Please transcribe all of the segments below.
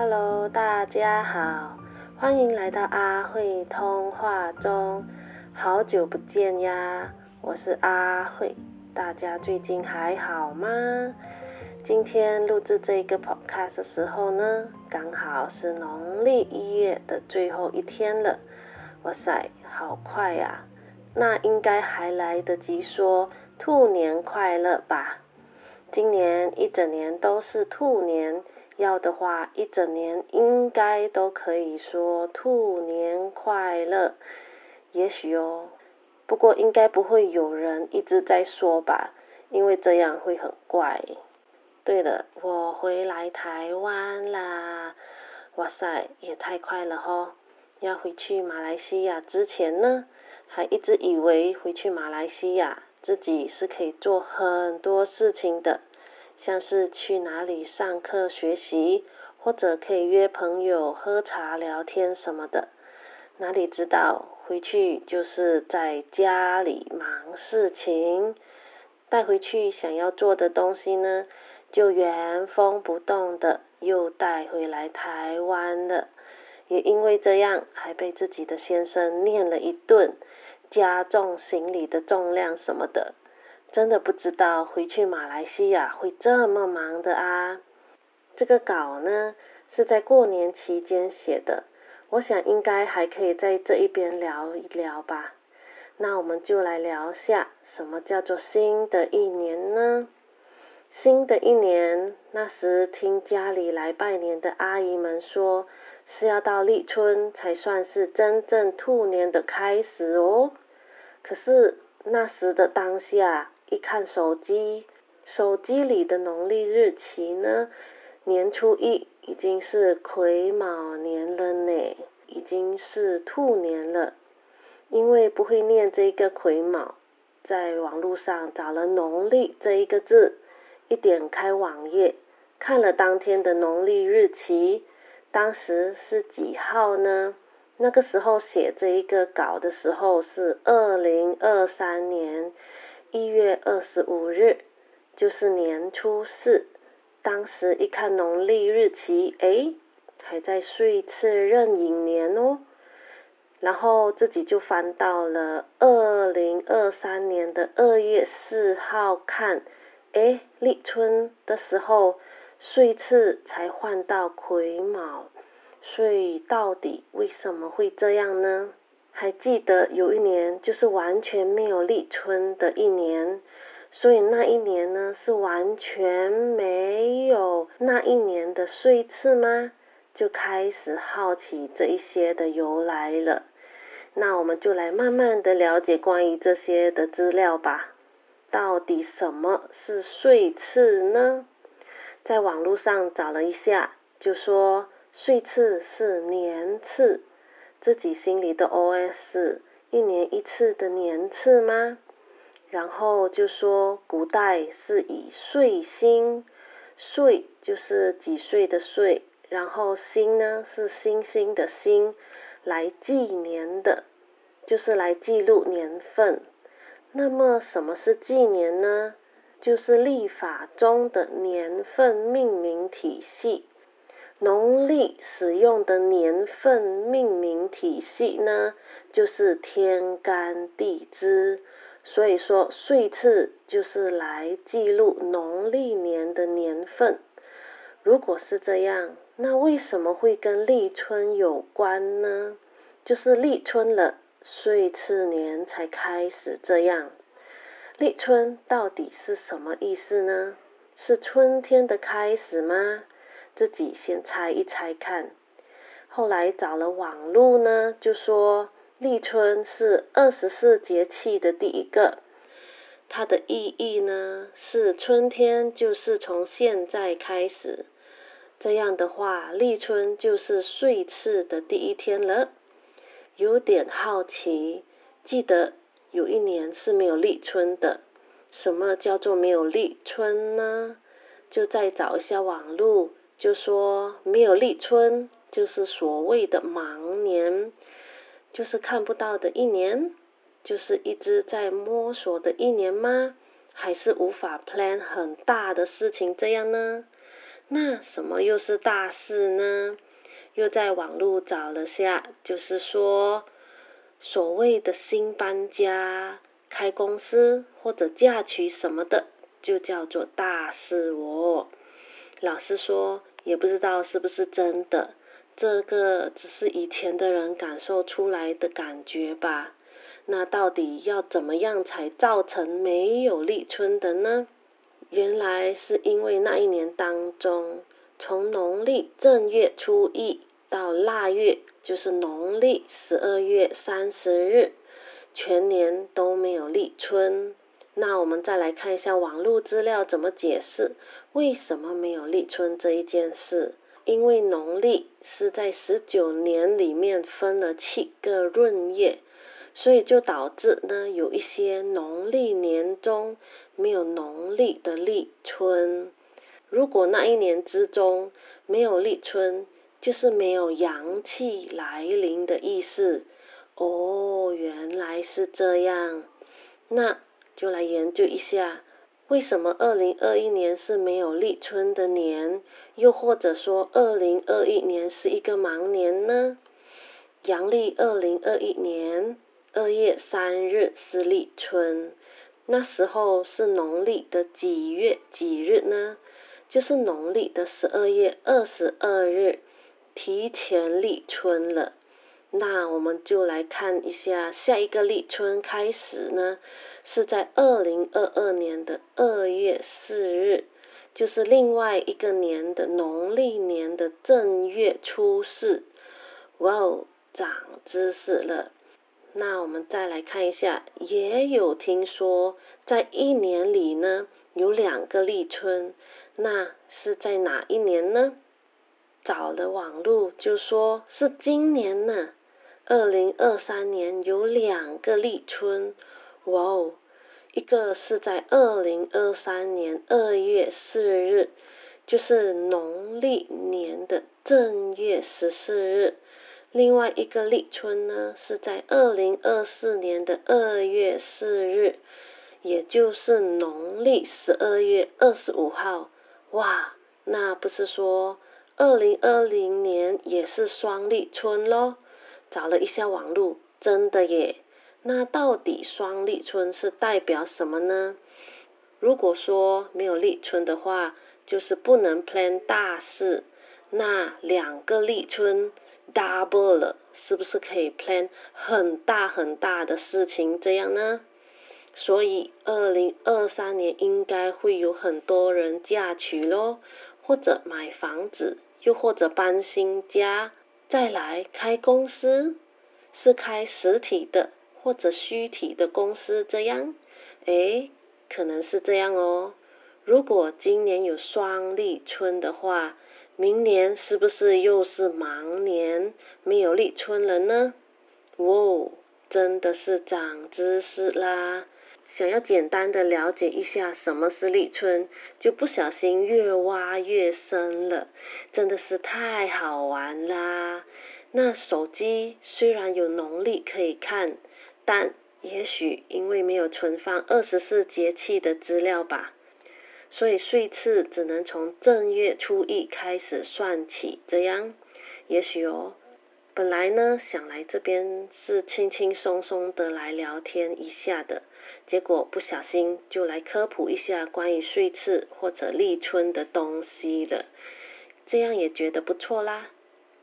Hello，大家好，欢迎来到阿慧通话中，好久不见呀，我是阿慧，大家最近还好吗？今天录制这个 podcast 的时候呢，刚好是农历一月的最后一天了，哇塞，好快呀！那应该还来得及说兔年快乐吧？今年一整年都是兔年，要的话一整年应该都可以说兔年快乐。也许哦，不过应该不会有人一直在说吧，因为这样会很怪。对了，我回来台湾啦！哇塞，也太快了吼！要回去马来西亚之前呢？还一直以为回去马来西亚自己是可以做很多事情的，像是去哪里上课学习，或者可以约朋友喝茶聊天什么的。哪里知道回去就是在家里忙事情，带回去想要做的东西呢，就原封不动的又带回来台湾了。也因为这样，还被自己的先生念了一顿。加重行李的重量什么的，真的不知道回去马来西亚会这么忙的啊！这个稿呢是在过年期间写的，我想应该还可以在这一边聊一聊吧。那我们就来聊下什么叫做新的一年呢？新的一年，那时听家里来拜年的阿姨们说。是要到立春才算是真正兔年的开始哦。可是那时的当下，一看手机，手机里的农历日期呢，年初一已经是癸卯年了呢，已经是兔年了。因为不会念这个癸卯，在网络上找了农历这一个字，一点开网页，看了当天的农历日期。当时是几号呢？那个时候写这一个稿的时候是二零二三年一月二十五日，就是年初四。当时一看农历日期，哎，还在岁次壬寅年哦。然后自己就翻到了二零二三年的二月四号看，哎，立春的时候。岁次才换到癸卯，所以到底为什么会这样呢？还记得有一年就是完全没有立春的一年，所以那一年呢是完全没有那一年的岁次吗？就开始好奇这一些的由来了。那我们就来慢慢的了解关于这些的资料吧。到底什么是岁次呢？在网络上找了一下，就说岁次是年次，自己心里的 OS，一年一次的年次吗？然后就说古代是以岁星，岁就是几岁的岁，然后星呢是星星的星，来纪年的，就是来记录年份。那么什么是纪年呢？就是历法中的年份命名体系，农历使用的年份命名体系呢，就是天干地支。所以说岁次就是来记录农历年的年份。如果是这样，那为什么会跟立春有关呢？就是立春了，岁次年才开始这样。立春到底是什么意思呢？是春天的开始吗？自己先猜一猜看。后来找了网路呢，就说立春是二十四节气的第一个，它的意义呢是春天就是从现在开始。这样的话，立春就是岁次的第一天了。有点好奇，记得。有一年是没有立春的，什么叫做没有立春呢？就再找一下网路，就说没有立春就是所谓的盲年，就是看不到的一年，就是一直在摸索的一年吗？还是无法 plan 很大的事情这样呢？那什么又是大事呢？又在网络找了下，就是说，所谓的新搬家、开公司或者嫁娶什么的，就叫做大事哦。老师说，也不知道是不是真的，这个只是以前的人感受出来的感觉吧。那到底要怎么样才造成没有立春的呢？原来是因为那一年当中，从农历正月初一到腊月，就是农历十二月三十日，全年都没有立春。那我们再来看一下网络资料怎么解释为什么没有立春这一件事。因为农历是在十九年里面分了七个闰月。所以就导致呢，有一些农历年中没有农历的立春。如果那一年之中没有立春，就是没有阳气来临的意思。哦，原来是这样，那就来研究一下，为什么二零二一年是没有立春的年，又或者说二零二一年是一个忙年呢？阳历二零二一年。二月三日是立春，那时候是农历的几月几日呢？就是农历的十二月二十二日，提前立春了。那我们就来看一下，下一个立春开始呢，是在二零二二年的二月四日，就是另外一个年的农历年的正月初四。哇哦，长知识了！那我们再来看一下，也有听说在一年里呢有两个立春，那是在哪一年呢？找了网路就说是今年呢，二零二三年有两个立春，哇哦，一个是在二零二三年二月四日，就是农历年的正月十四日。另外一个立春呢，是在二零二四年的二月四日，也就是农历十二月二十五号。哇，那不是说二零二零年也是双立春喽？找了一下网路，真的耶。那到底双立春是代表什么呢？如果说没有立春的话，就是不能 plan 大事。那两个立春。double 了，是不是可以 plan 很大很大的事情这样呢？所以二零二三年应该会有很多人嫁娶咯，或者买房子，又或者搬新家，再来开公司，是开实体的或者虚体的公司这样，诶，可能是这样哦。如果今年有双立春的话。明年是不是又是忙年，没有立春了呢？哦，真的是长知识啦！想要简单的了解一下什么是立春，就不小心越挖越深了，真的是太好玩啦！那手机虽然有农历可以看，但也许因为没有存放二十四节气的资料吧。所以岁次只能从正月初一开始算起，这样，也许哦，本来呢想来这边是轻轻松松的来聊天一下的，结果不小心就来科普一下关于岁次或者立春的东西了，这样也觉得不错啦。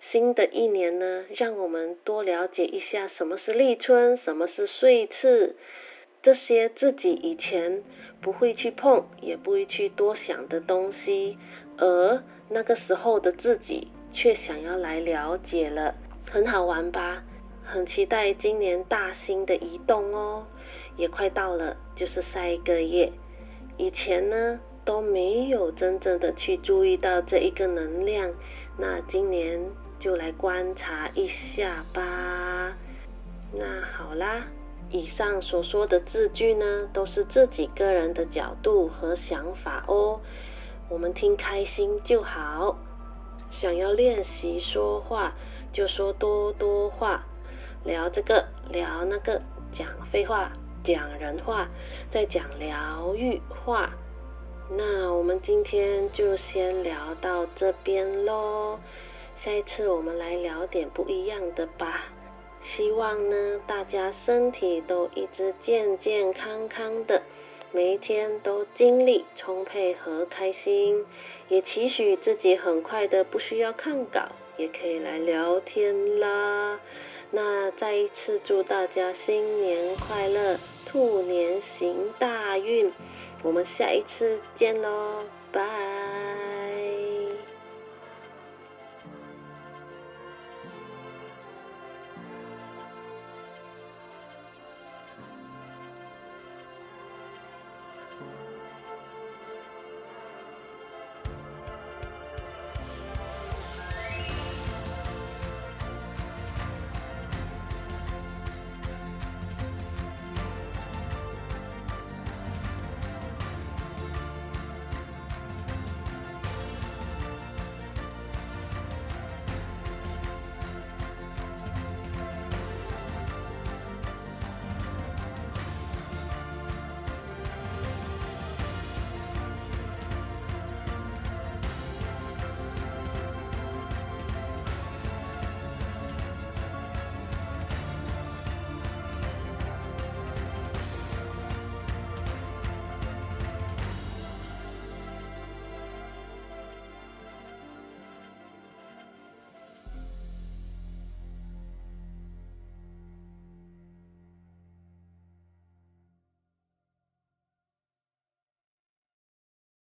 新的一年呢，让我们多了解一下什么是立春，什么是岁次。这些自己以前不会去碰，也不会去多想的东西，而那个时候的自己却想要来了解了，很好玩吧？很期待今年大新的移动哦，也快到了，就是下一个月。以前呢都没有真正的去注意到这一个能量，那今年就来观察一下吧。那好啦。以上所说的字句呢，都是自己个人的角度和想法哦。我们听开心就好。想要练习说话，就说多多话，聊这个聊那个，讲废话，讲人话，再讲疗愈话。那我们今天就先聊到这边喽，下一次我们来聊点不一样的吧。希望呢大家身体都一直健健康康的，每一天都精力充沛和开心，也期许自己很快的不需要看稿，也可以来聊天啦。那再一次祝大家新年快乐，兔年行大运。我们下一次见喽，拜。